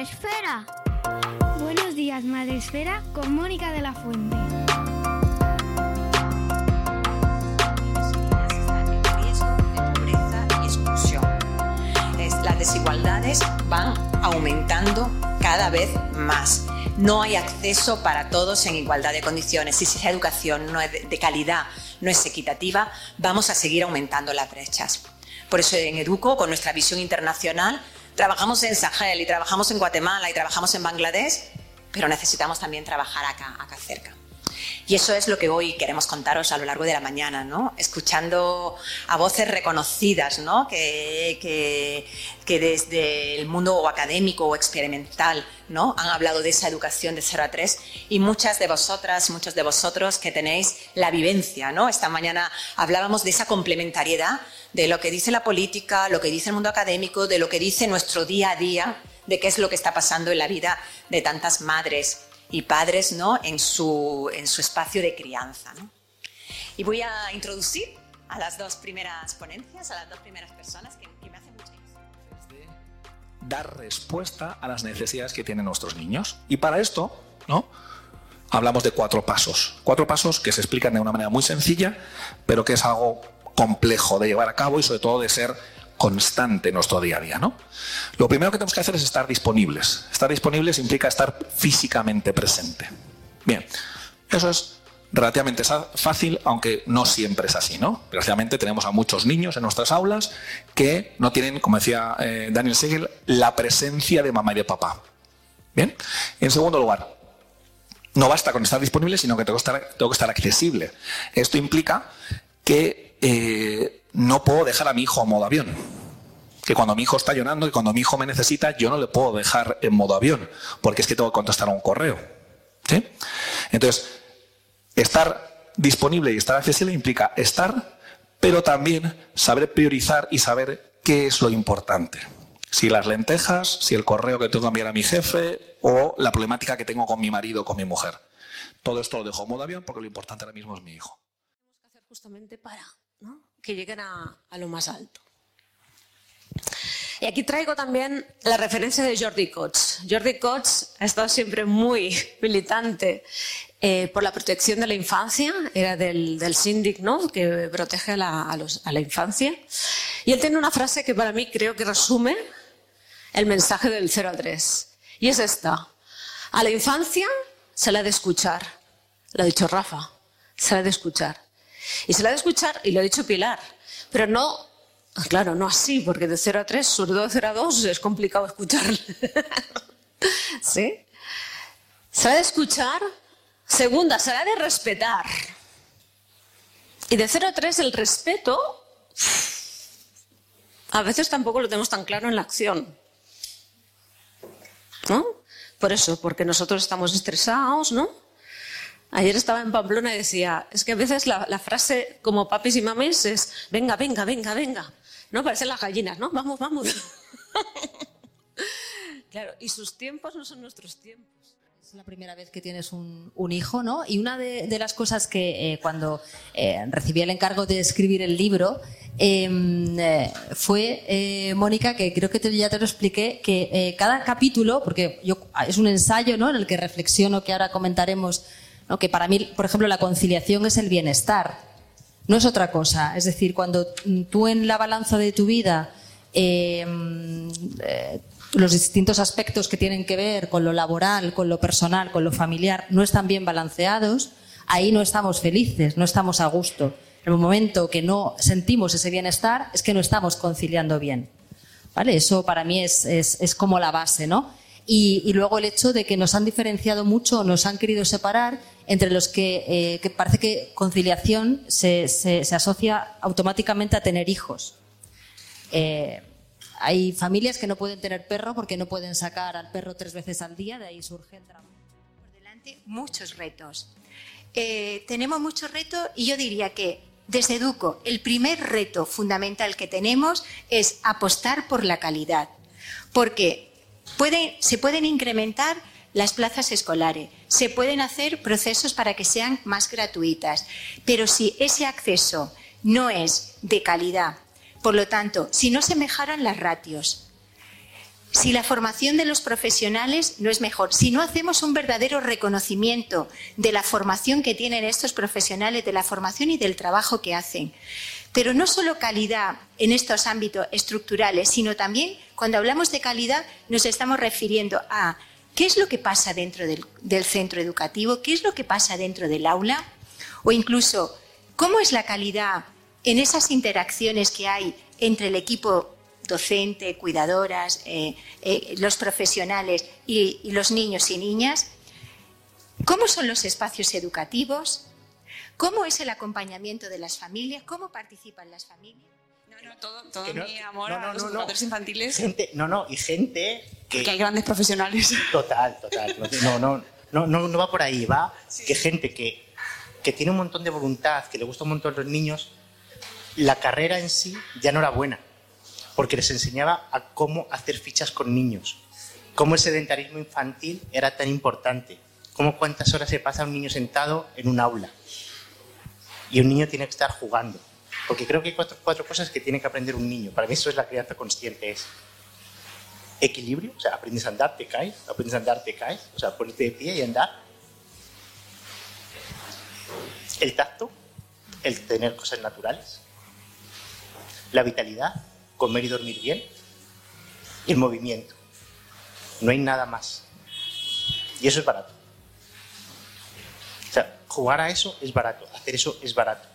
Días, Madre Esfera. Buenos días, Madre Esfera, con Mónica de la Fuente. las desigualdades van aumentando cada vez más. No hay acceso para todos en igualdad de condiciones. Si esa educación no es de calidad, no es equitativa, vamos a seguir aumentando las brechas. Por eso en Educo, con nuestra visión internacional, trabajamos en Sahel y trabajamos en Guatemala y trabajamos en Bangladesh, pero necesitamos también trabajar acá, acá cerca. Y eso es lo que hoy queremos contaros a lo largo de la mañana, ¿no? Escuchando a voces reconocidas, ¿no? Que, desde el mundo académico o experimental, ¿no? Han hablado de esa educación de 0 a 3 y muchas de vosotras, muchos de vosotros que tenéis la vivencia, ¿no? Esta mañana hablábamos de esa complementariedad de lo que dice la política, lo que dice el mundo académico, de lo que dice nuestro día a día, de qué es lo que está pasando en la vida de tantas madres y padres ¿no? en, su, en su espacio de crianza. ¿no? Y voy a introducir a las dos primeras ponencias, a las dos primeras personas que, me hacen mucha dar respuesta a las necesidades que tienen nuestros niños. Y para esto, ¿no? Hablamos de cuatro pasos. Cuatro pasos que se explican de una manera muy sencilla, pero que es algo complejo de llevar a cabo y sobre todo de ser constante en nuestro día a día, ¿no? Lo primero que tenemos que hacer es estar disponibles. Estar disponibles implica estar físicamente presente. Bien, eso es relativamente fácil, aunque no siempre es así, ¿no? Desgraciadamente tenemos a muchos niños en nuestras aulas que no tienen, como decía eh, Daniel Segel, la presencia de mamá y de papá. Bien, en segundo lugar, no basta con estar disponible, sino que tengo que estar, tengo que estar accesible. Esto implica que eh, no puedo dejar a mi hijo en modo avión. Que cuando mi hijo está llorando, que cuando mi hijo me necesita, yo no le puedo dejar en modo avión, porque es que tengo que contestar a un correo. Entonces, estar disponible y estar accesible implica estar, pero también saber priorizar y saber qué es lo importante. Si las lentejas, si el correo que tengo que enviar a mi jefe o la problemática que tengo con mi marido o con mi mujer. Todo esto lo dejo en modo avión porque lo importante ahora mismo es mi hijo. justamente para. Que lleguen a, a lo más alto. Y aquí traigo también la referencia de Jordi Cots. Jordi Cots ha estado siempre muy militante eh, por la protección de la infancia, era del, del síndic ¿no? que protege la, a los- a la infancia. Y él tiene una frase que para mí creo que resume el mensaje del 0 a 3. Y es esta. A la infancia se la ha de escuchar. Lo ha dicho Rafa. Se la ha de escuchar. Y se la ha de escuchar, y lo ha dicho Pilar. Pero no, claro, no así, porque de 0 a 3, sobre todo de 0 a 2, es complicado escucharle. ¿Sí? Se la ha de escuchar. Segunda, se la ha de respetar. Y de 0 a 3, el respeto a veces tampoco lo tenemos tan claro en la acción. ¿No? Por eso, porque nosotros estamos estresados, ¿no? Ayer estaba en Pamplona y decía, es que a veces la, frase como papis y mamis es, venga, venga, venga, venga. ¿No? Parecen las gallinas, ¿no? Vamos, vamos. claro, y sus tiempos no son nuestros tiempos. Es la primera vez que tienes un, un hijo, ¿no? Y una de, las cosas que eh, cuando eh, recibí el encargo de escribir el libro em, eh, fue, Mónica, que creo que te- ya te lo expliqué, que cada capítulo, porque yo, es un ensayo ¿no? en el que reflexiono, que ahora comentaremos que para mí, por ejemplo, la conciliación es el bienestar, no es otra cosa. Es decir, cuando tú en la balanza de tu vida eh, eh, los distintos aspectos que tienen que ver con lo laboral, con lo personal, con lo familiar, no están bien balanceados, ahí no estamos felices, no estamos a gusto. En el momento que no sentimos ese bienestar es que no estamos conciliando bien. ¿Vale? Eso para mí es, es, como la base, ¿no? Y, luego el hecho de que nos han diferenciado mucho, nos han querido separar entre los que, eh, parece que conciliación se, se, asocia automáticamente a tener hijos. Eh, hay familias que no pueden tener perro porque no pueden sacar al perro tres veces al día, de ahí surge el trabajo. Por delante muchos retos. Eh, tenemos muchos retos y yo diría que desde Educo el primer reto fundamental que tenemos es apostar por la calidad, porque se pueden incrementar las plazas escolares, se pueden hacer procesos para que sean más gratuitas, pero si ese acceso no es de calidad, por lo tanto, si no se mejoran las ratios, si la formación de los profesionales no es mejor, si no hacemos un verdadero reconocimiento de la formación que tienen estos profesionales, de la formación y del trabajo que hacen, pero no solo calidad en estos ámbitos estructurales, sino también cuando hablamos de calidad nos estamos refiriendo a qué es lo que pasa dentro del, centro educativo, qué es lo que pasa dentro del aula, o incluso cómo es la calidad en esas interacciones que hay entre el equipo docente, cuidadoras, eh, eh, los profesionales y, los niños y niñas, cómo son los espacios educativos, cómo es el acompañamiento de las familias, cómo participan las familias. No, no, todo, todo mi amor a los educadores infantiles. Gente, no, no, y gente que, que hay grandes profesionales. Total, total. No, no, no, no, no va por ahí, va que gente que, que tiene un montón de voluntad, que le gusta un montón los niños, la carrera en sí ya no era buena, porque les enseñaba a cómo hacer fichas con niños, cómo el sedentarismo infantil era tan importante, cómo cuántas horas se pasa un niño sentado en un aula y un niño tiene que estar jugando. Porque creo que hay cuatro, cosas que tiene que aprender un niño. Para mí eso es la crianza consciente, equilibrio, o sea, aprendes a andar, te caes, aprendes a andar, te caes, o sea, ponerte de pie y andar. El tacto, el tener cosas naturales, la vitalidad, comer y dormir bien, y el movimiento. No hay nada más. Y eso es barato. O sea, jugar a eso es barato, hacer eso es barato.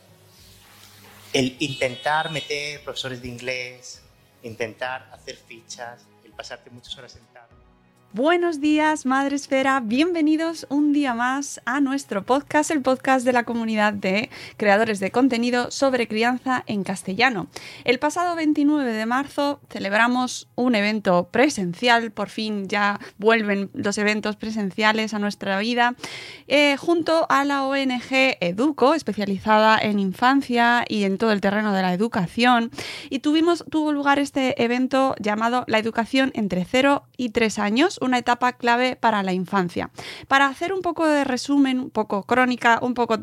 El intentar meter profesores de inglés, intentar hacer fichas, el pasarte muchas horas sentado Buenos días, Madre Esfera. Bienvenidos un día más a nuestro podcast, el podcast de la comunidad de creadores de contenido sobre crianza en castellano. El pasado 29 de marzo celebramos un evento presencial, por fin ya vuelven los eventos presenciales a nuestra vida, eh, junto a la ONG Educo, especializada en infancia y en todo el terreno de la educación. Y tuvimos, tuvo lugar este evento llamado La educación entre 0 y 3 años una etapa clave para la infancia. Para hacer un poco de resumen, un poco crónica, un poco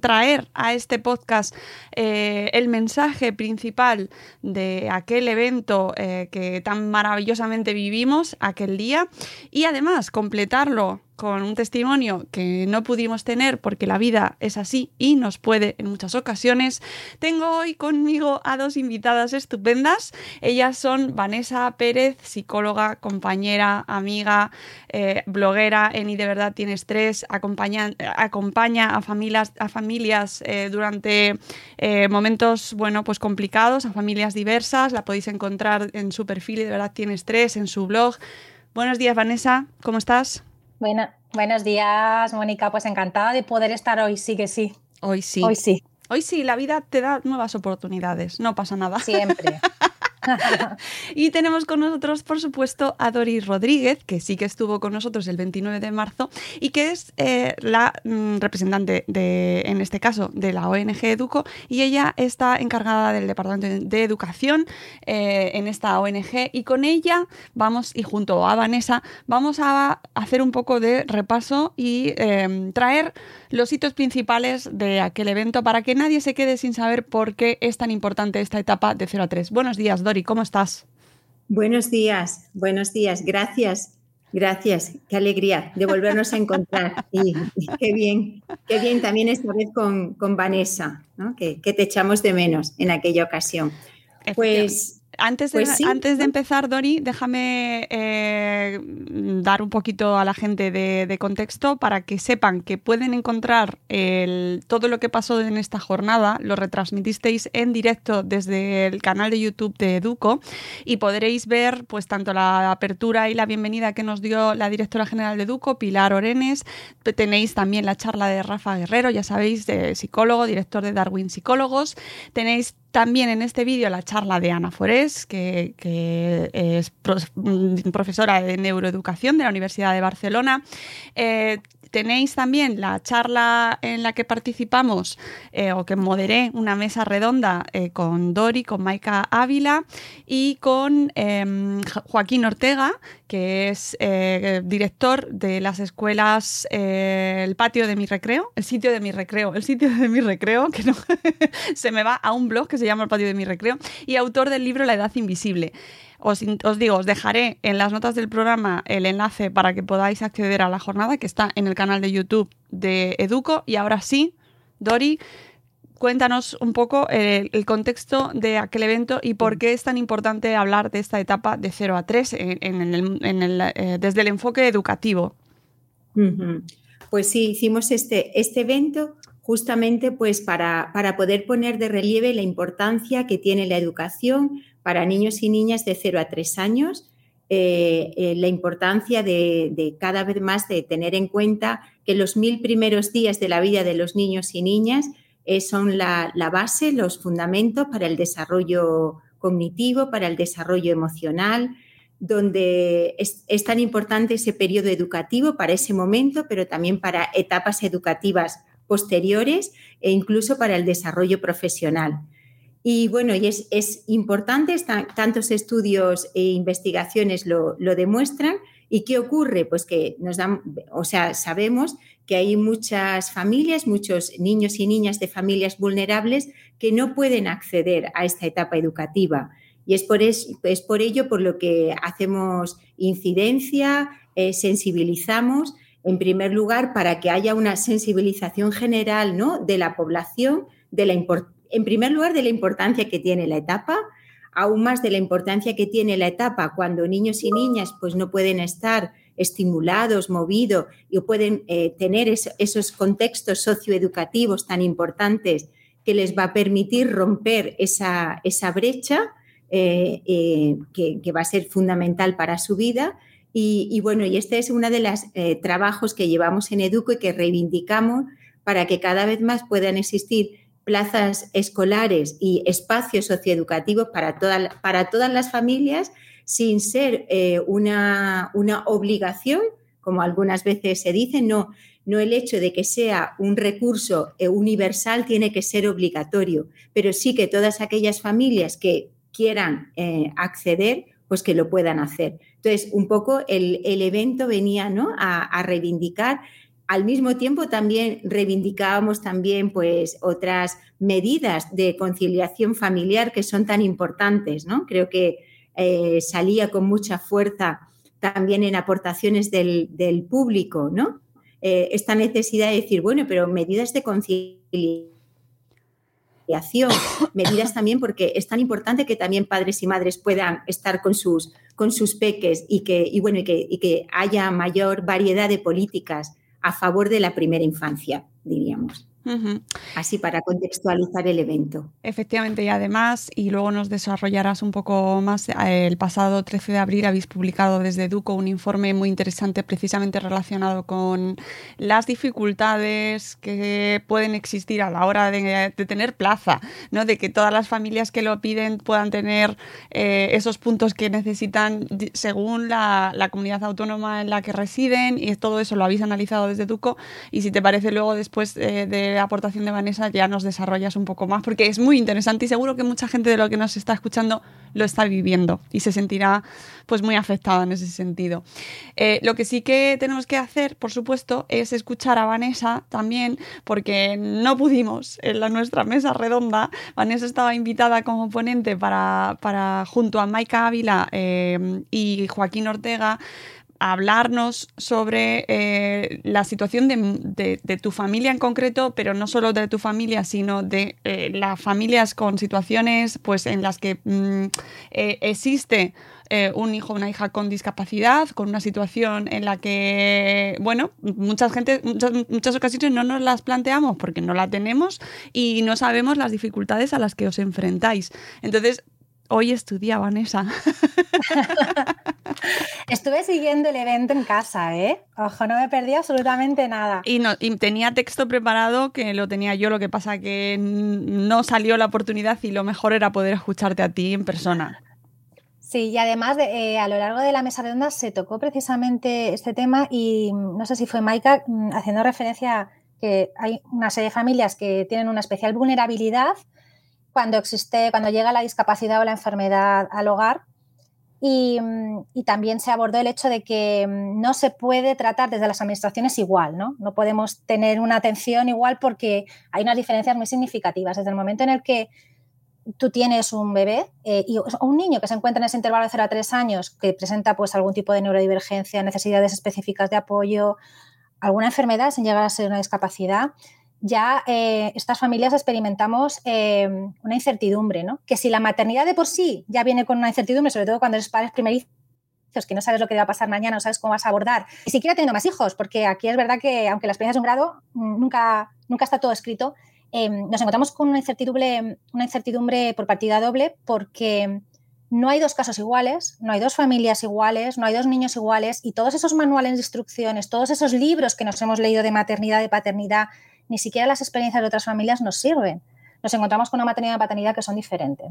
traer a este podcast eh, el mensaje principal de aquel evento eh, que tan maravillosamente vivimos aquel día y además completarlo con un testimonio que no pudimos tener porque la vida es así y nos puede en muchas ocasiones, tengo hoy conmigo a dos invitadas estupendas. Ellas son Vanessa Pérez, psicóloga, compañera, amiga, eh, bloguera en Y de verdad tienes tres, acompaña, acompaña a familias, a familias eh, durante eh, momentos bueno, pues complicados, a familias diversas. La podéis encontrar en su perfil Y de verdad tienes tres, en su blog. Buenos días, Vanessa, ¿cómo estás? Buenos días, Mónica. Pues encantada de poder estar hoy, sí que sí. Hoy sí. Hoy sí. Hoy sí, la vida te da nuevas oportunidades, no pasa nada. Siempre. y tenemos con nosotros, por supuesto, a Doris Rodríguez, que sí que estuvo con nosotros el 29 de marzo y que es eh, la mm, representante de, en este caso, de la ONG Educo. Y ella está encargada del Departamento de Educación eh, en esta ONG y con ella vamos, y junto a Vanessa, vamos a hacer un poco de repaso y em, traer los hitos principales de aquel evento para que nadie se quede sin saber por qué es tan importante esta etapa de 0 a 3. Buenos días, Dori, ¿cómo estás? Buenos días, buenos días, gracias. Gracias, qué alegría de volvernos a encontrar. Y, qué bien, qué bien también esta vez con, con Vanessa, ¿no? que, que, te echamos de menos en aquella ocasión. Pues antes de, pues antes de empezar, Dori, déjame eh, dar un poquito a la gente de, contexto para que sepan que pueden encontrar todo lo que pasó en esta jornada. Lo retransmitisteis en directo desde el canal de YouTube de Educo y podréis ver pues tanto la apertura y la bienvenida que nos dio la directora general de Educo, Pilar Orenes. Tenéis también la charla de Rafa Guerrero, ya sabéis, de psicólogo, director de Darwin Psicólogos. Tenéis también en este vídeo la charla de Ana Forés, que, es mm, profesora de neuroeducación de la Universidad de Barcelona. Eh, tenéis también la charla en la que participamos eh, o que moderé una mesa redonda eh, con Dori, con Maika Ávila y con em, Joaquín Ortega, que es eh, director de las escuelas El Patio de mi Recreo, el sitio de mi recreo, el sitio de mi recreo, que no se me va a un blog que se llama El Patio de mi Recreo, y autor del libro La Edad Invisible. Os, digo, os dejaré en las notas del programa el enlace para que podáis acceder a la jornada que está en el canal de YouTube de Educo. Y ahora sí, Dori, cuéntanos un poco el, contexto de aquel evento y por qué es tan importante hablar de esta etapa de 0 a 3 eh, desde el enfoque educativo. Pues sí, hicimos este, este evento justamente pues para, para poder poner de relieve la importancia que tiene la educación para niños y niñas de 0 a 3 años, eh, eh, la importancia de, cada vez más de tener en cuenta que los mil primeros días de la vida de los niños y niñas eh, son la, base, los fundamentos para el desarrollo cognitivo, para el desarrollo emocional, donde es, es, tan importante ese periodo educativo para ese momento, pero también para etapas educativas posteriores e incluso para el desarrollo profesional. Y bueno, y es, es importante, tantos estudios e investigaciones lo, lo, demuestran. ¿Y qué ocurre? Pues que nos dan, o sea, sabemos que hay muchas familias, muchos niños y niñas de familias vulnerables que no pueden acceder a esta etapa educativa. Y es por, es, es por ello por lo que hacemos incidencia, eh, sensibilizamos, en primer lugar, para que haya una sensibilización general ¿no? de la población de la en primer lugar, de la importancia que tiene la etapa, aún más de la importancia que tiene la etapa cuando niños y niñas pues no pueden estar estimulados, movidos y pueden eh, tener esos contextos socioeducativos tan importantes que les va a permitir romper esa, esa brecha eh, eh, que, va a ser fundamental para su vida. Y, bueno, y este es uno de los trabajos que llevamos en Educo y que reivindicamos para que cada vez más puedan existir plazas escolares y espacios socioeducativos para, para todas las familias sin ser eh, una, una, obligación, como algunas veces se dice, no, no el hecho de que sea un recurso eh, universal tiene que ser obligatorio, pero sí que todas aquellas familias que quieran eh, acceder, pues que lo puedan hacer. Entonces, un poco el, evento venía ¿no? a, a reivindicar al mismo tiempo también reivindicábamos también pues otras medidas de conciliación familiar que son tan importantes, ¿no? Creo que eh, salía con mucha fuerza también en aportaciones del, público, ¿no? Eh, esta necesidad de decir, bueno, pero medidas de conciliación, medidas también porque es tan importante que también padres y madres puedan estar con sus, con sus peques y que, y bueno, y que, y que haya mayor variedad de políticas a favor de la primera infancia, Así para contextualizar el evento. Efectivamente, y además, y luego nos desarrollarás un poco más, eh, el pasado 13 de abril habéis publicado desde Educo un informe muy interesante precisamente relacionado con las dificultades que pueden existir a la hora de, tener plaza, ¿no? de que todas las familias que lo piden puedan tener eh, esos puntos que necesitan según la, comunidad autónoma en la que residen y todo eso lo habéis analizado desde Educo y si te parece luego después eh, de aportación de Vanessa ya nos desarrollas un poco más, porque es muy interesante y seguro que mucha gente de lo que nos está escuchando lo está viviendo y se sentirá pues muy afectada en ese sentido. Eh, lo que sí que tenemos que hacer, por supuesto, es escuchar a Vanessa también, porque no pudimos en la, nuestra mesa redonda. Vanessa estaba invitada como ponente para, para junto a Maika Ávila eh, y Joaquín Ortega hablarnos sobre eh, la situación de, tu familia en concreto, pero no solo de tu familia, sino de eh, las familias con situaciones pues, en las que mm, eh, existe un hijo o una hija con discapacidad, con una situación en la que, bueno, mucha gente, muchas, muchas ocasiones no nos las planteamos porque no la tenemos y no sabemos las dificultades a las que os enfrentáis. Entonces, Hoy estudia, Vanessa. Estuve siguiendo el evento en casa, ¿eh? Ojo, no me perdí absolutamente nada. Y, no, y tenía texto preparado que lo tenía yo, lo que pasa que no salió la oportunidad y lo mejor era poder escucharte a ti en persona. Sí, y además eh, a lo largo de la mesa redonda se tocó precisamente este tema y no sé si fue Maika mm, haciendo referencia a que hay una serie de familias que tienen una especial vulnerabilidad cuando existe, cuando llega la discapacidad o la enfermedad al hogar. Y, también se abordó el hecho de que no se puede tratar desde las administraciones igual, ¿no? No podemos tener una atención igual porque hay unas diferencias muy significativas. Desde el momento en el que tú tienes un bebé eh, y, o un niño que se encuentra en ese intervalo de 0 a 3 años que presenta pues algún tipo de neurodivergencia, necesidades específicas de apoyo, alguna enfermedad sin llegar a ser una discapacidad, ya eh, estas familias experimentamos eh, una incertidumbre, ¿no? Que si la maternidad de por sí ya viene con una incertidumbre, sobre todo cuando eres padres primerizos, que no sabes lo que va a pasar mañana, no sabes cómo vas a abordar, ni siquiera teniendo más hijos, porque aquí es verdad que aunque la experiencia es un grado, nunca, nunca está todo escrito, eh, nos encontramos con una incertidumbre, una incertidumbre por partida doble porque no hay dos casos iguales, no hay dos familias iguales, no hay dos niños iguales y todos esos manuales de instrucciones, todos esos libros que nos hemos leído de maternidad, de paternidad, ni siquiera las experiencias de otras familias nos sirven. Nos encontramos con una maternidad y paternidad que son diferentes.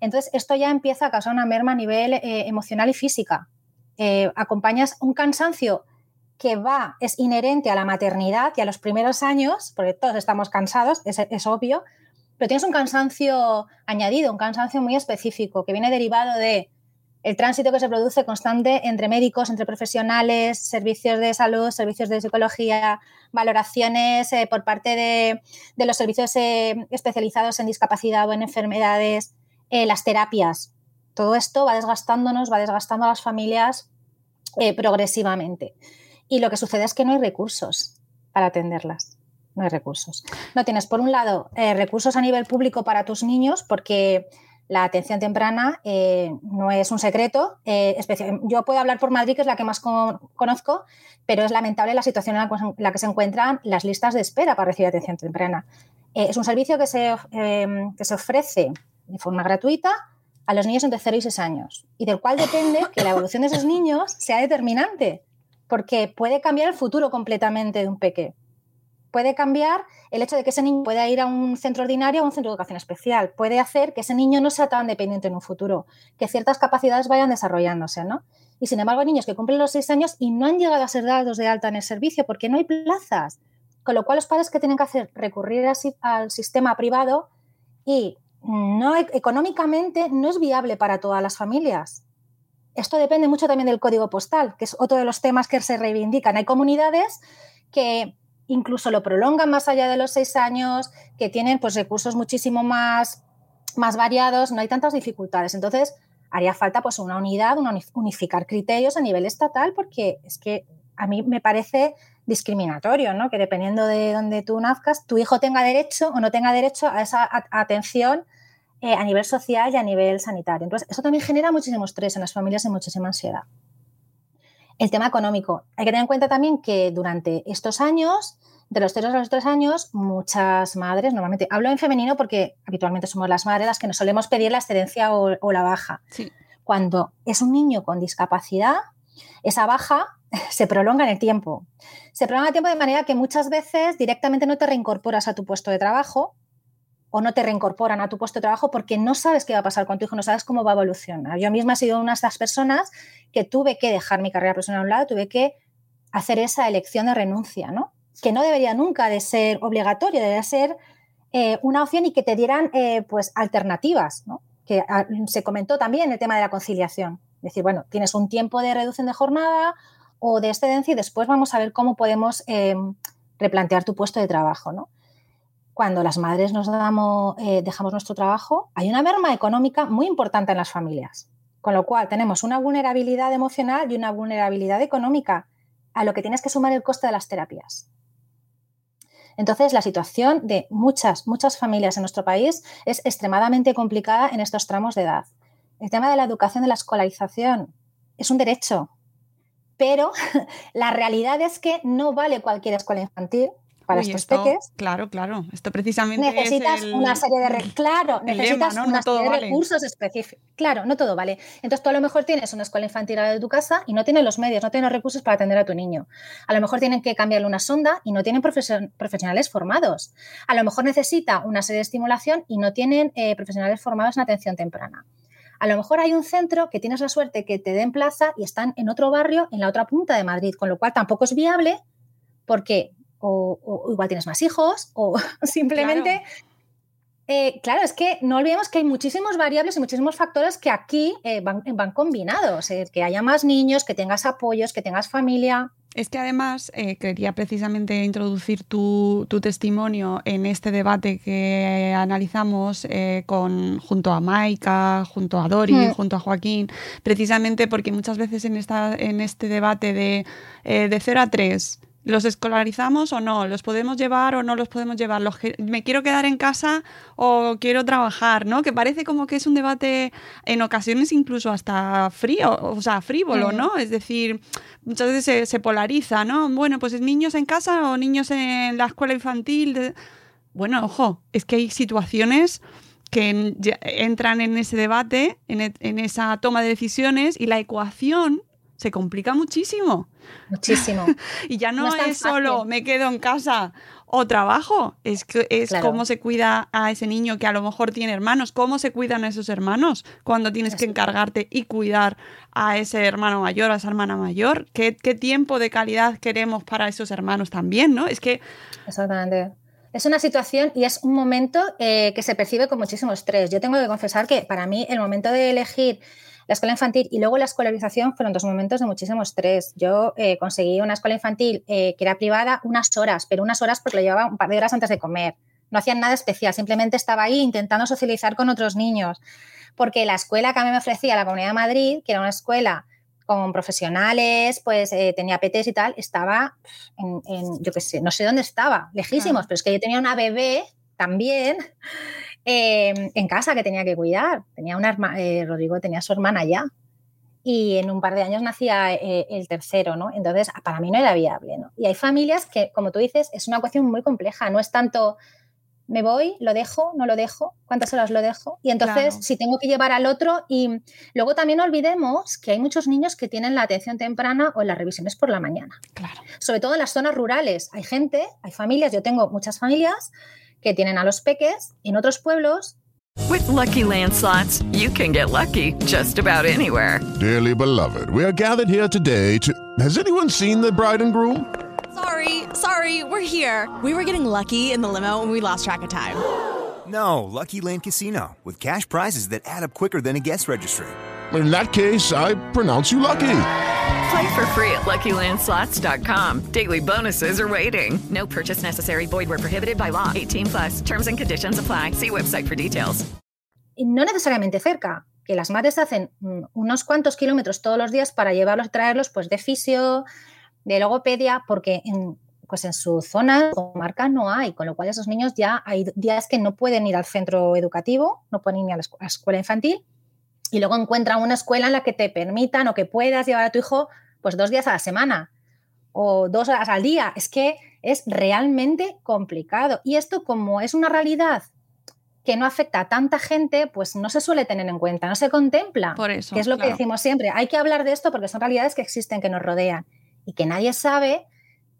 Entonces, esto ya empieza a causar una merma a nivel eh, emocional y física. Eh, acompañas un cansancio que va, es inherente a la maternidad y a los primeros años, porque todos estamos cansados, es obvio, pero tienes un cansancio añadido, un cansancio muy específico, que viene derivado de el tránsito que se produce constante entre médicos, entre profesionales, servicios de salud, servicios de psicología, valoraciones eh, por parte de, los servicios eh, especializados en discapacidad o en enfermedades, eh, las terapias. Todo esto va desgastándonos, va desgastando a las familias progresivamente. Y lo que sucede es que no hay recursos para atenderlas. No hay recursos. No tienes, por un lado, recursos a nivel público para tus niños, porque la atención temprana eh, no es un secreto. Eh, yo puedo hablar por Madrid, que es la que más conozco, pero es lamentable la situación en la, que se encuentran las listas de espera para recibir atención temprana. Eh, es un servicio que se, em, que se ofrece de forma gratuita a los niños entre 0 y 6 años y del cual depende que la evolución de esos niños sea determinante, porque puede cambiar el futuro completamente de un peque puede cambiar el hecho de que ese niño pueda ir a un centro ordinario o un centro de educación especial. Puede hacer que ese niño no sea tan dependiente en un futuro, que ciertas capacidades vayan desarrollándose, ¿no? Y sin embargo, niños que cumplen los seis años y no han llegado a ser dados de alta en el servicio porque no hay plazas. Con lo cual, los padres que tienen que hacer recurrir al sistema privado y no económicamente no es viable para todas las familias. Esto depende mucho también del código postal, que es otro de los temas que se reivindican. Hay comunidades que incluso lo prolongan más allá de los seis años, que tienen pues, recursos muchísimo más, más variados, no hay tantas dificultades. Entonces, haría falta pues, una unidad, unificar criterios a nivel estatal, porque es que a mí me parece discriminatorio, ¿no? Que dependiendo de dónde tú nazcas, tu hijo tenga derecho o no tenga derecho a esa atención eh, a nivel social y a nivel sanitario. Entonces, eso también genera muchísimo estrés en las familias y muchísima ansiedad. El tema económico. Hay que tener en cuenta también que durante estos años, de los 0 a los 3 años, muchas madres, normalmente hablo en femenino porque habitualmente somos las madres las que nos solemos pedir la excedencia o, la baja. Cuando es un niño con discapacidad, esa baja se prolonga en el tiempo. Se prolonga en el tiempo de manera que muchas veces directamente no te reincorporas a tu puesto de trabajo o no te reincorporan a tu puesto de trabajo porque no sabes qué va a pasar con tu hijo, no sabes cómo va a evolucionar. Yo misma he sido una de estas personas que tuve que dejar mi carrera profesional a un lado, tuve que hacer esa elección de renuncia, ¿no? Que no debería nunca de ser obligatorio, debería ser eh, una opción y que te dieran eh, pues alternativas, ¿no? Que ah, se comentó también el tema de la conciliación. Es decir, bueno, tienes un tiempo de reducción de jornada o de excedencia y después vamos a ver cómo podemos eh, replantear tu puesto de trabajo, ¿no? Cuando las madres nos eh, dejamos nuestro trabajo, hay una merma económica muy importante en las familias. Con lo cual tenemos una vulnerabilidad emocional y una vulnerabilidad económica, a lo que tienes que sumar el coste de las terapias. Entonces, la situación de muchas, muchas familias en nuestro país es extremadamente complicada en estos tramos de edad. El tema de la educación, de la escolarización, es un derecho, pero la realidad es que no vale cualquier escuela infantil para estos peques. Claro, claro. Esto precisamente necesitas una serie de claro, necesitas una serie de recursos específicos. Claro, no todo vale. Entonces tú a lo mejor tienes una escuela infantil de tu casa y no tienes los medios, no tienes los recursos para atender a tu niño. A lo mejor tienen que cambiarle una sonda y no tienen profesionales formados. A lo mejor necesita una serie de estimulación y no tienen eh, profesionales formados en atención temprana. A lo mejor hay un centro que tienes la suerte que te den plaza y están en otro barrio, en la otra punta de Madrid, con lo cual tampoco es viable porque o, igual tienes más hijos, o simplemente... Eh, claro. es que no olvidemos que hay muchísimas variables y muchísimos factores que aquí eh, van, combinados, eh, que haya más niños, que tengas apoyos, que tengas familia. Es que además quería precisamente introducir tu, testimonio en este debate que analizamos con, junto a Maika, junto a Dori, mm. junto a Joaquín, precisamente porque muchas veces en, esta, en este debate de, de 0 a 3 ¿Los escolarizamos o no? ¿Los podemos llevar o no los podemos llevar? ¿Me quiero quedar en casa o quiero trabajar? ¿no? Que parece como que es un debate en ocasiones incluso hasta frío, o sea, frívolo, ¿no? Es decir, muchas veces se, polariza, ¿no? Bueno, pues niños en casa o niños en la escuela infantil. Bueno, ojo, es que hay situaciones que entran en ese debate, en, e, en esa toma de decisiones y la ecuación se complica muchísimo. Muchísimo. y ya no, es, solo me quedo en casa o trabajo, es, es cómo se cuida a ese niño que a lo mejor tiene hermanos, cómo se cuidan a esos hermanos cuando tienes que encargarte y cuidar a ese hermano mayor, a esa hermana mayor, ¿Qué, tiempo de calidad queremos para esos hermanos también, ¿no? Es que... Exactamente. Es una situación y es un momento eh, que se percibe con muchísimo estrés. Yo tengo que confesar que para mí el momento de elegir la escuela infantil y luego la escolarización fueron dos momentos de muchísimo estrés. Yo eh, conseguí una escuela infantil eh, que era privada unas horas, pero unas horas porque lo llevaba un par de horas antes de comer. No hacían nada especial, simplemente estaba ahí intentando socializar con otros niños. Porque la escuela que a mí me ofrecía la Comunidad de Madrid, que era una escuela con profesionales, pues eh, tenía PTs y tal, estaba en, yo qué sé, no sé dónde estaba, lejísimos, pero es que yo tenía una bebé también Em, en casa que tenía que cuidar. Tenía una eh, Rodrigo tenía su hermana ya. Y en un par de años nacía eh, el tercero, ¿no? Entonces, para mí no era viable, ¿no? Y hay familias que, como tú dices, es una cuestión muy compleja. No es tanto me voy, lo dejo, no lo dejo, cuántas horas lo dejo. Y entonces, si tengo que llevar al otro, y luego también olvidemos que hay muchos niños que tienen la atención temprana o las revisiones por la mañana. Claro. Sobre todo en las zonas rurales. Hay gente, hay familias, yo tengo muchas familias que tienen a los peques en otros pueblos. With lucky landslots, you can get lucky just about anywhere. Dearly beloved, we are gathered here today to. Has anyone seen the bride and groom? Sorry, sorry, we're here. We were getting lucky in the limo and we lost track of time. No, Lucky Land Casino, with cash prizes that add up quicker than a guest registry. In that case, I pronounce you lucky. Play for free at LuckyLandSlots.com. Daily bonuses are waiting. No purchase necessary. Void prohibited by law. 18 plus. Terms and conditions apply. See website for details. Necesariamente cerca, que las madres hacen mm, unos cuantos kilómetros todos los días para llevarlos traerlos pues de fisio, de logopedia, porque en, pues en su zona o marca no hay, con lo cual esos niños ya hay días que no pueden ir al centro educativo, no pueden ir a la escuela infantil y luego encuentran una escuela en la que te permitan o que puedas llevar a tu hijo pues dos días a la semana o dos horas al día. Es que es realmente complicado. Y esto como es una realidad que no afecta a tanta gente, pues no se suele tener en cuenta, no se contempla. Por eso. Que es lo que decimos siempre. Hay que hablar de esto porque son realidades que existen, que nos rodean y que nadie sabe,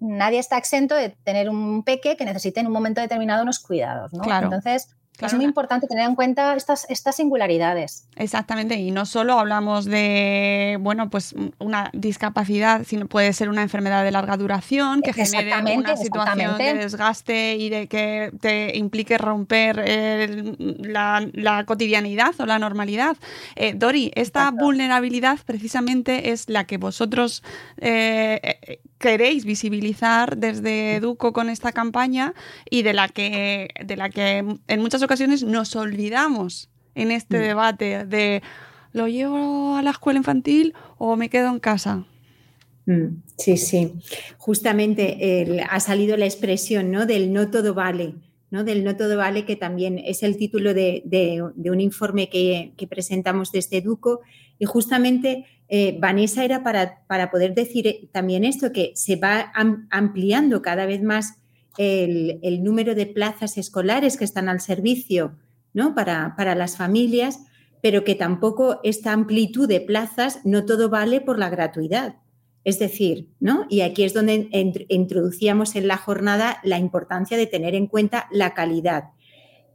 nadie está exento de tener un peque que necesite en un momento determinado unos cuidados. ¿no? Claro. Entonces, es muy importante tener en cuenta estas, estas singularidades. Exactamente, y no solo hablamos de, bueno, pues una discapacidad, sino puede ser una enfermedad de larga duración que genere una situación de desgaste y de que te implique romper la, cotidianidad o la normalidad. Eh, Dori, esta vulnerabilidad precisamente es la que vosotros eh, eh, queréis visibilizar desde Educo con esta campaña y de la que, de la que en muchas ocasiones nos olvidamos en este mm. debate de ¿lo llevo a la escuela infantil o me quedo en casa? Mm, sí, sí. Justamente ha salido la expresión ¿no? del no todo vale, ¿no? del no todo vale, que también es el título de, un informe que, presentamos desde Educo. Y justamente eh, Vanessa era para, para, poder decir también esto, que se va ampliando cada vez más el, número de plazas escolares que están al servicio ¿no? para, para las familias, pero que tampoco esta amplitud de plazas no todo vale por la gratuidad. Es decir, ¿no? Y aquí es donde introducíamos en la jornada la importancia de tener en cuenta la calidad.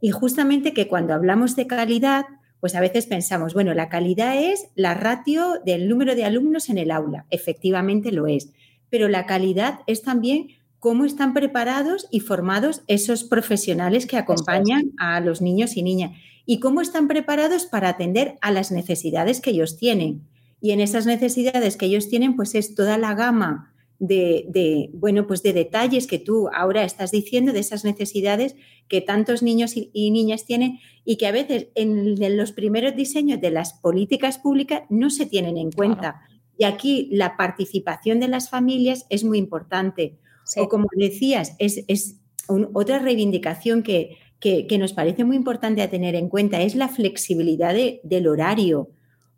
Y justamente que cuando hablamos de calidad, pues a veces pensamos, bueno, la calidad es la ratio del número de alumnos en el aula. Efectivamente lo es. Pero la calidad es también cómo están preparados y formados esos profesionales que acompañan a los niños y niñas y cómo están preparados para atender a las necesidades que ellos tienen. Y en esas necesidades que ellos tienen, pues es toda la gama de, bueno, pues de detalles que tú ahora estás diciendo, de esas necesidades que tantos niños y, niñas tienen y que a veces en, los primeros diseños de las políticas públicas no se tienen en cuenta. Y aquí la participación de las familias es muy importante. O como decías, es, otra reivindicación que, que, nos parece muy importante a tener en cuenta, es la flexibilidad del horario,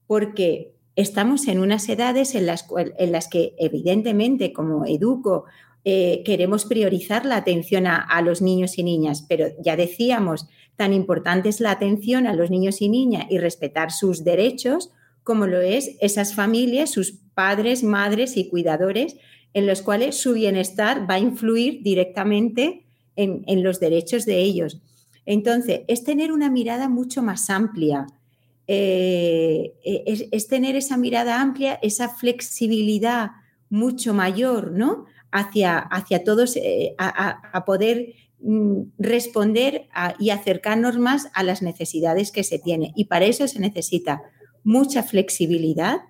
porque estamos en unas edades en las, en las que evidentemente como educo eh, queremos priorizar la atención a, los niños y niñas, pero ya decíamos, tan importante es la atención a los niños y niñas y respetar sus derechos como lo es esas familias, sus padres, madres y cuidadores, en los cuales su bienestar va a influir directamente en, los derechos de ellos. Entonces, es tener una mirada mucho más amplia, eh, eh, es, tener esa mirada amplia, esa flexibilidad mucho mayor, ¿no? Hacia, hacia todos, eh, a, poder mm, responder y acercarnos más a las necesidades que se tienen. Y para eso se necesita mucha flexibilidad,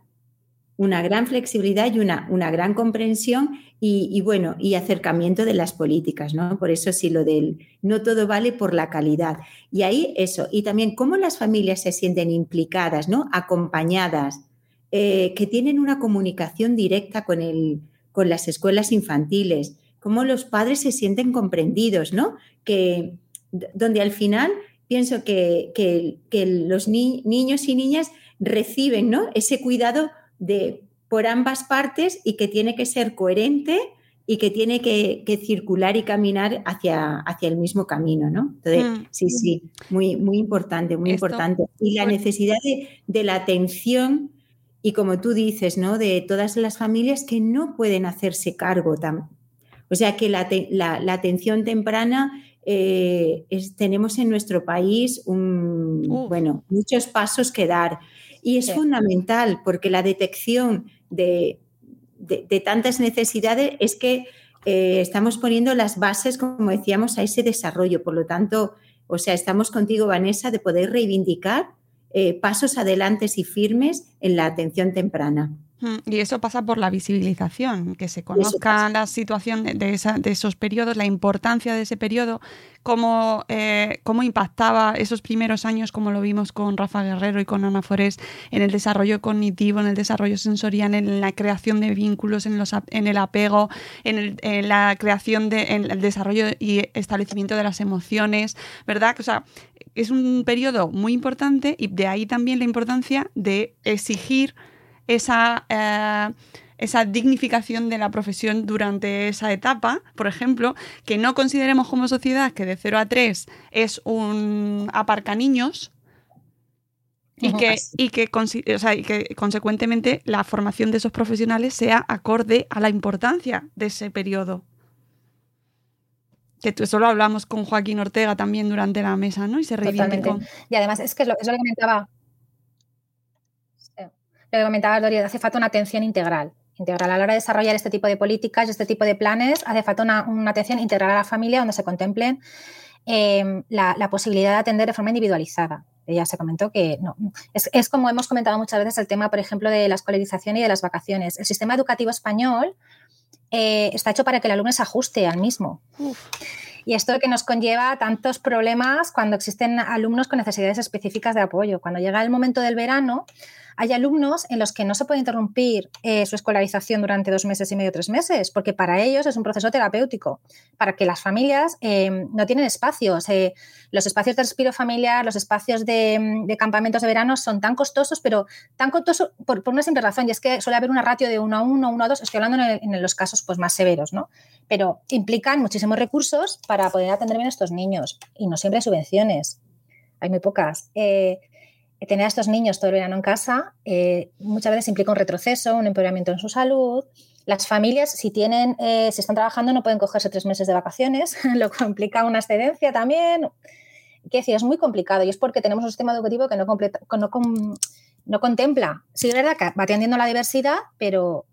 una gran flexibilidad y una, una gran comprensión y, bueno, y acercamiento de las políticas, ¿no? Por eso sí lo del no todo vale por la calidad. Y ahí eso, y también cómo las familias se sienten implicadas, ¿no? Acompañadas, eh, que tienen una comunicación directa con, el, con las escuelas infantiles, cómo los padres se sienten comprendidos, ¿no? Que donde al final pienso que, que, los niños y niñas reciben, ¿no? Ese cuidado de por ambas partes y que tiene que ser coherente y que tiene que, circular y caminar hacia, hacia el mismo camino, ¿no? Entonces, mm. sí, sí, muy, muy importante, muy importante. Y la necesidad de, la atención y como tú dices, ¿no? De todas las familias que no pueden hacerse cargo. Tan, o sea, que la, atención temprana eh, tenemos en nuestro país un, bueno, muchos pasos que dar. Y es fundamental porque la detección de, tantas necesidades es que eh, estamos poniendo las bases, como decíamos, a ese desarrollo. Por lo tanto, o sea, estamos contigo, Vanessa, de poder reivindicar eh, pasos adelantes y firmes en la atención temprana. Y eso pasa por la visibilización, que se conozca la situación de, esos periodos, la importancia de ese periodo, cómo, eh, cómo impactaba esos primeros años, como lo vimos con Rafa Guerrero y con Ana Forés, en el desarrollo cognitivo, en el desarrollo sensorial, en la creación de vínculos, en, los, en el apego, en, la creación de, en el desarrollo y establecimiento de las emociones, ¿verdad? O sea, es un periodo muy importante y de ahí también la importancia de exigir esa, eh, esa dignificación de la profesión durante esa etapa, por ejemplo, que no consideremos como sociedad que de 0 a 3 es un aparca niños, y que, y, que, y que consecuentemente la formación de esos profesionales sea acorde a la importancia de ese periodo. Que eso lo hablamos con Joaquín Ortega también durante la mesa, ¿no? Y se reivindicó. Y además es que es lo, es lo que comentaba comentaba Dori, hace falta una atención integral. Integral a la hora de desarrollar este tipo de políticas y este tipo de planes, hace falta una, atención integral a la familia donde se contemplen em, la, posibilidad de atender de forma individualizada. Ya se comentó que no. Es, como hemos comentado muchas veces el tema, por ejemplo, de la escolarización y de las vacaciones. El sistema educativo español eh, está hecho para que el alumno se ajuste al mismo. Y esto que nos conlleva tantos problemas cuando existen alumnos con necesidades específicas de apoyo. Cuando llega el momento del verano, hay alumnos en los que no se puede interrumpir eh, su escolarización durante dos meses y medio, tres meses, porque para ellos es un proceso terapéutico, para que las familias eh, no tienen espacios. Los espacios de respiro familiar, los espacios de, campamentos de verano son tan costosos, pero tan costosos por, una simple razón, y es que suele haber una ratio de uno a uno, uno a dos, estoy hablando en, los casos pues, más severos, ¿no? Pero implican muchísimos recursos para poder atender bien a estos niños, y no siempre hay subvenciones, hay muy pocas tener a estos niños todo el verano en casa eh, muchas veces implica un retroceso, un empeoramiento en su salud. Las familias, si tienen, eh, si están trabajando, no pueden cogerse tres meses de vacaciones, lo que implica una excedencia también. Quiero decir, es muy complicado y es porque tenemos un sistema educativo que no, no contempla. Sí, es verdad que va atendiendo la diversidad, pero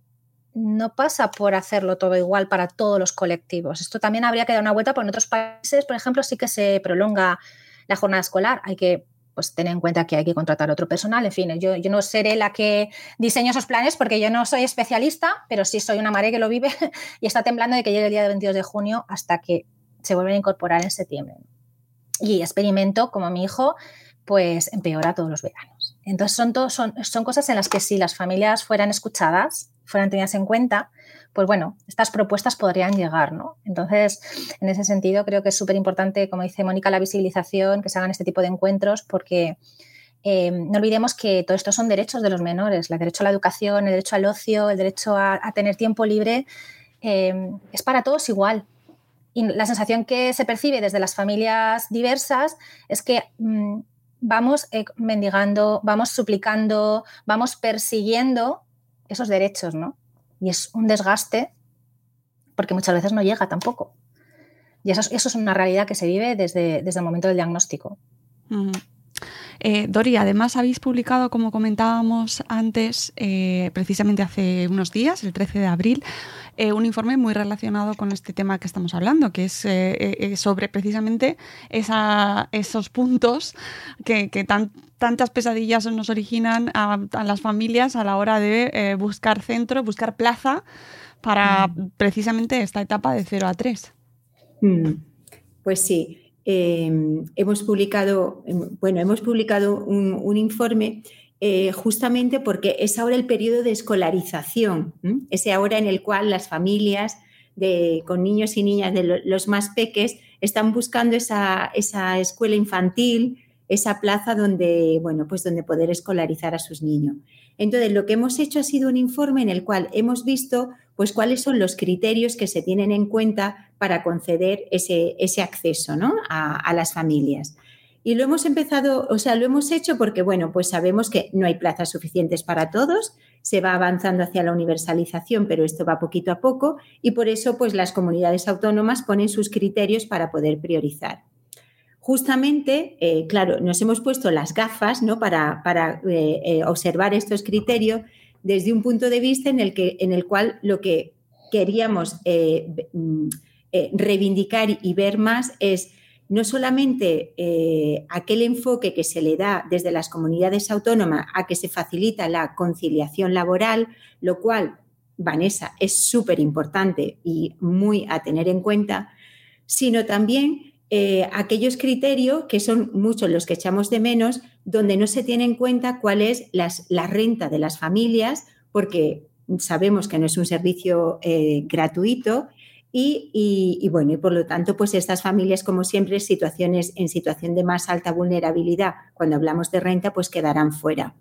no pasa por hacerlo todo igual para todos los colectivos. Esto también habría que dar una vuelta, porque en otros países, por ejemplo, sí que se prolonga la jornada escolar. Hay que pues tener en cuenta que hay que contratar otro personal. En fin, yo, yo no seré la que diseño esos planes porque yo no soy especialista, pero sí soy una madre que lo vive y está temblando de que llegue el día de 22 de junio hasta que se vuelven a incorporar en septiembre. Y experimento como mi hijo pues empeora todos los veranos. Entonces son, son, son cosas en las que si las familias fueran escuchadas, fueran tenidas en cuenta, pues bueno, estas propuestas podrían llegar, ¿no? Entonces, en ese sentido, creo que es súper importante, como dice Mónica, la visibilización, que se hagan este tipo de encuentros, porque eh, no olvidemos que todo esto son derechos de los menores, el derecho a la educación, el derecho al ocio, el derecho a, tener tiempo libre, eh, es para todos igual. Y la sensación que se percibe desde las familias diversas es que mm, vamos eh, mendigando, vamos suplicando, vamos persiguiendo esos derechos, ¿no? Y es un desgaste porque muchas veces no llega tampoco. Y eso, eso es una realidad que se vive desde, desde el momento del diagnóstico. Eh, Dori, además habéis publicado, como comentábamos antes, eh, precisamente hace unos días, el 13 de abril, eh, un informe muy relacionado con este tema que estamos hablando, que es sobre precisamente esos puntos que, tantas pesadillas nos originan a, las familias a la hora de buscar centro, buscar plaza para mm. precisamente esta etapa de 0 a 3. Mm. Pues sí, Em, hemos publicado, em, bueno, hemos publicado un, informe eh, justamente porque es ahora el periodo de escolarización, ese ahora en el cual las familias con niños y niñas de los más peques están buscando esa, esa, escuela infantil, esa plaza donde, bueno, pues donde poder escolarizar a sus niños. Entonces, lo que hemos hecho ha sido un informe en el cual hemos visto pues cuáles son los criterios que se tienen en cuenta para conceder ese, ese acceso ¿no? a, las familias. Y lo hemos empezado, o sea, lo hemos hecho porque, bueno, pues sabemos que no hay plazas suficientes para todos, se va avanzando hacia la universalización, pero esto va poquito a poco y por eso, pues las comunidades autónomas ponen sus criterios para poder priorizar. Justamente, eh, claro, nos hemos puesto las gafas ¿no? para, para eh, eh, observar estos criterios desde un punto de vista en el, que, en el cual lo que queríamos eh, eh, reivindicar y ver más es no solamente eh, aquel enfoque que se le da desde las comunidades autónomas a que se facilita la conciliación laboral, lo cual, Vanessa, es súper importante y muy a tener en cuenta, sino también aquellos criterios que son muchos los que echamos de menos donde no se tiene en cuenta cuál es la renta de las familias, porque sabemos que no es un servicio eh, gratuito y, bueno, y por lo tanto, pues estas familias, como siempre, situaciones en situación de más alta vulnerabilidad, cuando hablamos de renta, pues quedarán fuera.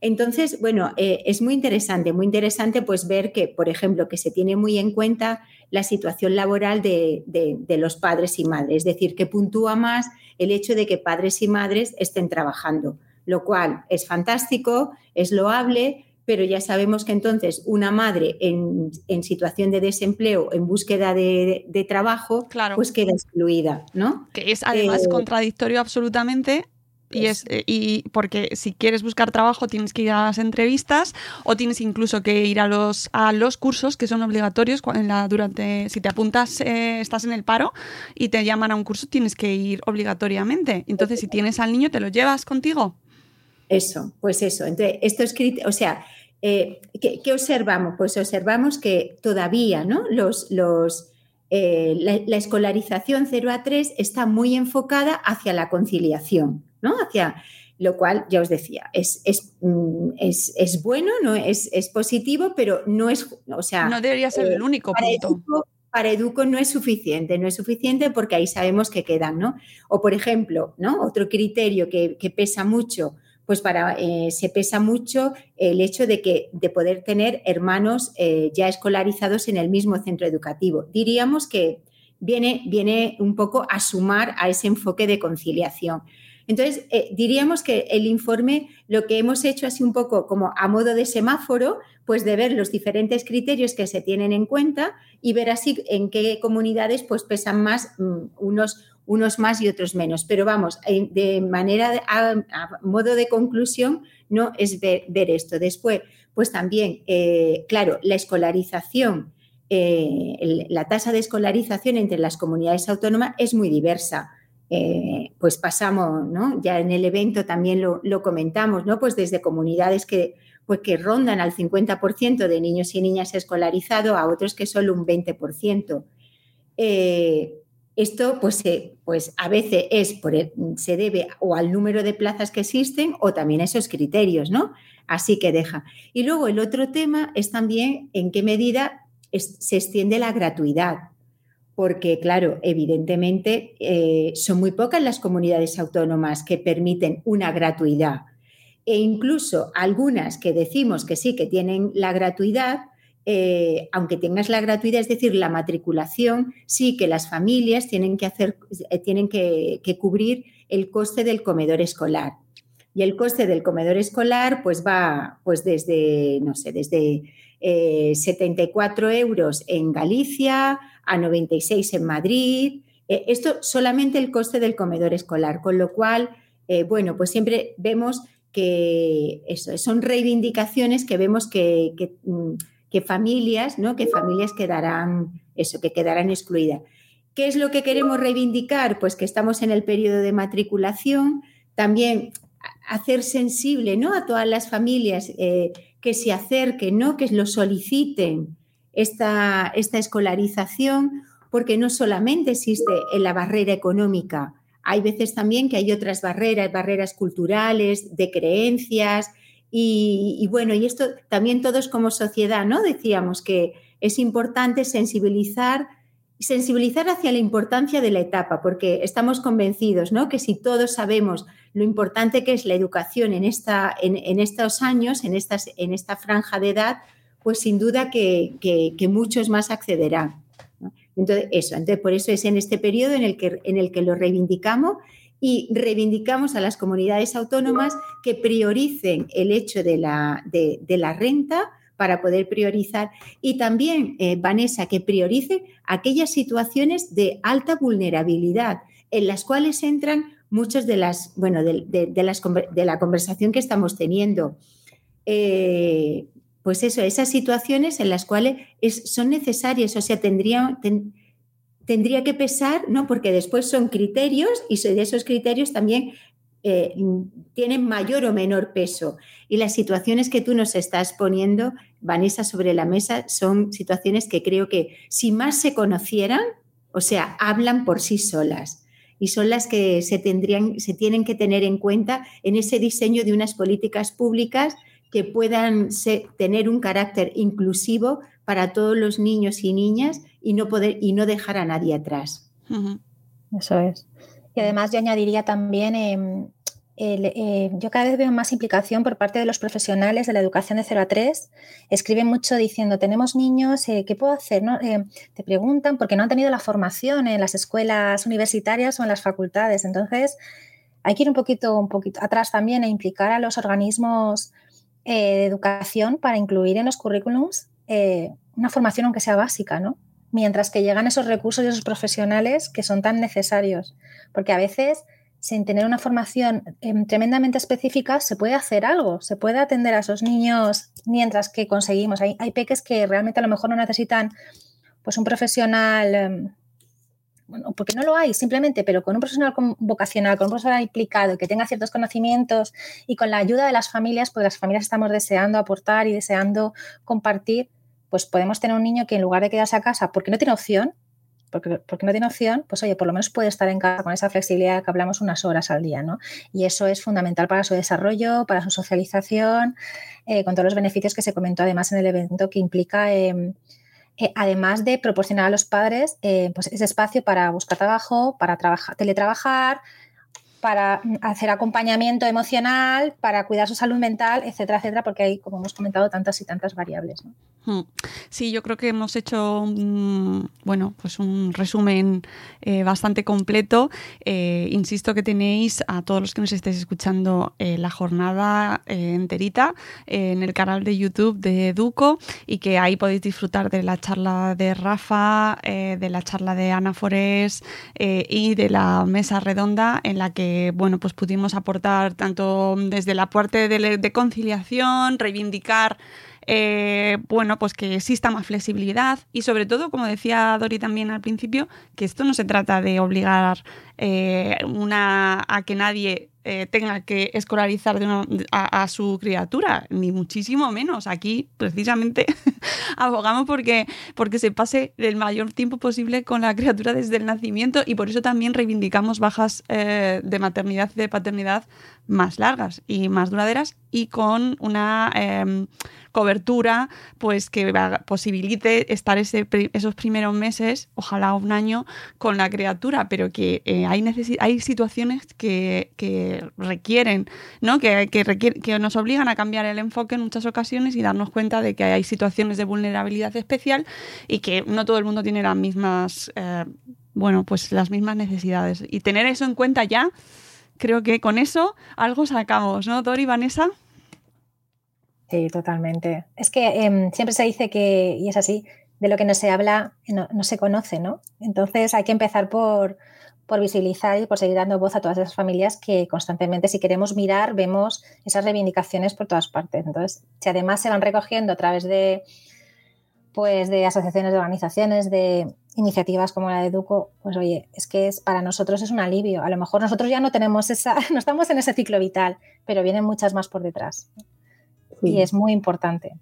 Entonces, bueno, eh, es muy interesante, muy interesante pues ver que, por ejemplo, que se tiene muy en cuenta la situación laboral de, de los padres y madres, es decir, que puntúa más el hecho de que padres y madres estén trabajando, lo cual es fantástico, es loable, pero ya sabemos que entonces una madre en, situación de desempleo, en búsqueda de, trabajo, pues queda excluida, ¿no? Que es además eh, contradictorio absolutamente y es. eh, y porque si quieres buscar trabajo tienes que ir a las entrevistas o tienes incluso que ir a los a los cursos que son obligatorios en la, durante si te apuntas eh, estás en el paro y te llaman a un curso tienes que ir obligatoriamente. Entonces si tienes al niño te lo llevas contigo eso pues eso. Entonces esto es o sea eh, ¿qué, observamos pues observamos que todavía no los los eh, la, escolarización 0 a 3 está muy enfocada hacia la conciliación, ¿no? Hacia lo cual ya os decía, es, es, mm, bueno, ¿no? Es, positivo, pero no es, o sea... No debería ser el único punto para Educo no es suficiente, no es suficiente porque ahí sabemos que quedan, ¿no? O por ejemplo, ¿no? Otro criterio que, pesa mucho, pues para eh, se pesa mucho el hecho de que de poder tener hermanos eh, ya escolarizados en el mismo centro educativo. Diríamos que viene, viene un poco a sumar a ese enfoque de conciliación. Entonces, eh, diríamos que el informe lo que hemos hecho así un poco como a modo de semáforo, pues de ver los diferentes criterios que se tienen en cuenta y ver así en qué comunidades pues pesan más mm, unos, unos más y otros menos. Pero vamos, de manera, a, modo de conclusión, no es ver, esto. Después, pues también, eh, claro, la escolarización, eh, la tasa de escolarización entre las comunidades autónomas es muy diversa. Eh, pues pasamos, ¿no? Ya en el evento también lo, comentamos, ¿no? Pues desde comunidades que, pues que rondan al 50% de niños y niñas escolarizados a otros que solo un 20%. Eh, esto, pues, pues a veces es por se debe o al número de plazas que existen o también a esos criterios, ¿no? Así que deja. Y luego el otro tema es también en qué medida se extiende la gratuidad porque, claro, evidentemente eh, son muy pocas las comunidades autónomas que permiten una gratuidad. E incluso algunas que decimos que sí, que tienen la gratuidad, eh, aunque tengas la gratuidad, es decir, la matriculación, sí que las familias tienen que, hacer, eh, tienen que, cubrir el coste del comedor escolar. Y el coste del comedor escolar, pues va, pues desde, no sé, desde 74 euros en Galicia a 96 en Madrid. Eh, esto solamente el coste del comedor escolar, con lo cual, eh, bueno, pues siempre vemos que eso, son reivindicaciones que vemos que, mm, que, familias, ¿no? Que familias quedarán, eso, que quedarán excluidas. ¿Qué es lo que queremos reivindicar? Pues que estamos en el periodo de matriculación, también hacer sensible ¿no? a todas las familias eh, que se acerquen, ¿no? que lo soliciten, esta, esta escolarización, porque no solamente existe en la barrera económica, hay veces también que hay otras barreras, barreras culturales, de creencias, y, bueno, y esto también todos como sociedad, ¿no? Decíamos que es importante sensibilizar sensibilizar hacia la importancia de la etapa, porque estamos convencidos ¿no? que si todos sabemos lo importante que es la educación en, esta, en, estos años, en, estas, en esta franja de edad, pues sin duda que, muchos más accederán. Entonces, eso, entonces por eso es en este periodo en el que, en el que lo reivindicamos y reivindicamos a las comunidades autónomas que prioricen el hecho de la, de, la renta para poder priorizar y también, eh, Vanessa, que priorice aquellas situaciones de alta vulnerabilidad en las cuales entran muchas de las, bueno, de, las, de la conversación que estamos teniendo. Eh, pues eso, esas situaciones en las cuales son necesarias, o sea, tendría, tendría que pesar, ¿no? Porque después son criterios y de esos criterios también eh, tienen mayor o menor peso. Y las situaciones que tú nos estás poniendo, Vanessa, sobre la mesa, son situaciones que creo que si más se conocieran, o sea, hablan por sí solas. Y son las que se, tendrían, se tienen que tener en cuenta en ese diseño de unas políticas públicas que puedan tener un carácter inclusivo para todos los niños y niñas y no, poder, y no dejar a nadie atrás. Eso es. Y además yo añadiría también, em, eh, yo cada vez veo más implicación por parte de los profesionales de la educación de 0 a 3. Escriben mucho diciendo, tenemos niños, eh, ¿qué puedo hacer? ¿No? Eh, te preguntan porque no han tenido la formación en las escuelas universitarias o en las facultades. Entonces, hay que ir un poquito, un poquito atrás también e implicar a los organismos eh, de educación para incluir en los currículums eh, una formación aunque sea básica, ¿no? Mientras que llegan esos recursos y esos profesionales que son tan necesarios, porque a veces sin tener una formación em, tremendamente específica se puede hacer algo, se puede atender a esos niños mientras que conseguimos. Hay, hay peques que realmente a lo mejor no necesitan pues un profesional em, bueno, porque no lo hay simplemente, pero con un profesional vocacional, con un profesional implicado, que tenga ciertos conocimientos y con la ayuda de las familias, pues las familias estamos deseando aportar y deseando compartir, pues podemos tener un niño que en lugar de quedarse a casa porque no tiene opción, porque, porque no tiene opción, pues oye, por lo menos puede estar en casa con esa flexibilidad que hablamos unas horas al día, ¿no? Y eso es fundamental para su desarrollo, para su socialización, eh, con todos los beneficios que se comentó además en el evento que implica... Em, eh, además de proporcionar a los padres eh, pues ese espacio para buscar trabajo, para trabajar, teletrabajar, para hacer acompañamiento emocional, para cuidar su salud mental, etcétera, etcétera, porque hay, como hemos comentado, tantas y tantas variables. Hmm. Sí, yo creo que hemos hecho un, bueno, pues un resumen eh, bastante completo. Eh, insisto que tenéis a todos los que nos estéis escuchando eh, la jornada enterita en el canal de YouTube de Duco y que ahí podéis disfrutar de la charla de Rafa, de la charla de Ana Forés y de la mesa redonda en la que bueno, pues pudimos aportar tanto desde la parte de conciliación, reivindicar eh, bueno, pues que exista más flexibilidad y sobre todo, como decía Dori también al principio, que esto no se trata de obligar eh, una, a que nadie eh, tenga que escolarizar a, su criatura, ni muchísimo menos. Aquí, precisamente, abogamos porque, porque se pase el mayor tiempo posible con la criatura desde el nacimiento y por eso también reivindicamos bajas de maternidad y de paternidad más largas y más duraderas y con una em, cobertura pues que posibilite estar ese, esos primeros meses, ojalá un año, con la criatura, pero que eh, hay, hay situaciones que, que requieren, ¿no? Que, que, que nos obligan a cambiar el enfoque en muchas ocasiones y darnos cuenta de que hay situaciones de vulnerabilidad especial y que no todo el mundo tiene las mismas, eh, bueno, pues las mismas necesidades. Y tener eso en cuenta ya creo que con eso algo sacamos, ¿no, Dori, Vanessa? Sí, totalmente. Es que em, siempre se dice que, y es así, de lo que no se habla no, se conoce, ¿no? Entonces hay que empezar por, por visibilizar y por seguir dando voz a todas esas familias que constantemente, si queremos mirar, vemos esas reivindicaciones por todas partes. Entonces, si además se van recogiendo a través de, pues, de asociaciones de organizaciones, de iniciativas como la de Duco, pues oye, es que es, para nosotros es un alivio. A lo mejor nosotros ya no tenemos esa, no estamos en ese ciclo vital, pero vienen muchas más por detrás. Y es muy importante.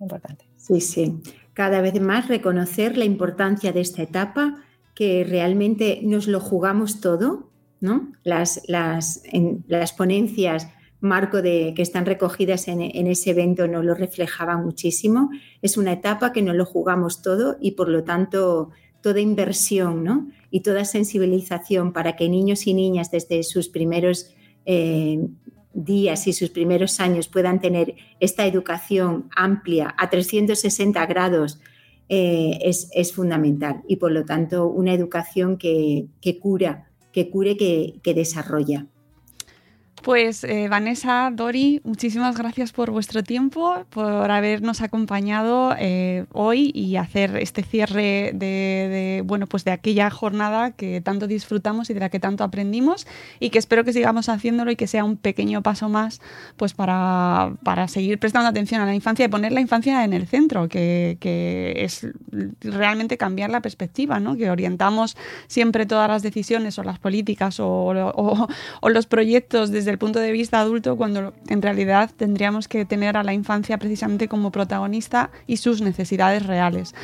Importante. Sí, sí. Cada vez más reconocer la importancia de esta etapa, que realmente nos lo jugamos todo, ¿no? Las, las, en, las ponencias marco de, que están recogidas en, ese evento nos lo reflejaba muchísimo. Es una etapa que nos lo jugamos todo y por lo tanto toda inversión ¿no? y toda sensibilización para que niños y niñas desde sus primeros eh, días y sus primeros años puedan tener esta educación amplia a 360 grados eh, es, fundamental y por lo tanto una educación que, cura, que cure, que desarrolla. Pues eh, Vanessa, Dori, muchísimas gracias por vuestro tiempo, por habernos acompañado eh, hoy y hacer este cierre de, bueno, pues de aquella jornada que tanto disfrutamos y de la que tanto aprendimos y que espero que sigamos haciéndolo y que sea un pequeño paso más pues para, seguir prestando atención a la infancia y poner la infancia en el centro, que, es realmente cambiar la perspectiva, ¿no? que orientamos siempre todas las decisiones o las políticas o los proyectos desde el punto de vista adulto cuando en realidad tendríamos que tener a la infancia precisamente como protagonista y sus necesidades reales.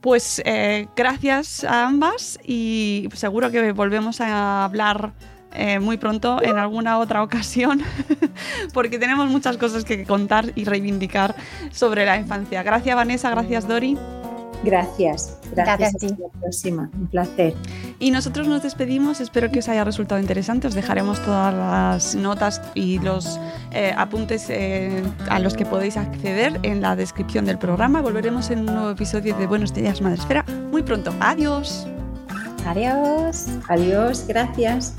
Pues eh, gracias a ambas y seguro que volvemos a hablar eh, muy pronto en alguna otra ocasión porque tenemos muchas cosas que contar y reivindicar sobre la infancia. Gracias Vanessa, gracias Dori. Gracias. Gracias, a ti. Hasta la próxima. Un placer. Y nosotros nos despedimos. Espero que os haya resultado interesante. Os dejaremos todas las notas y los eh, apuntes eh, a los que podéis acceder en la descripción del programa. Volveremos en un nuevo episodio de Buenos Días Madresfera muy pronto. Adiós. Adiós. Adiós. Gracias.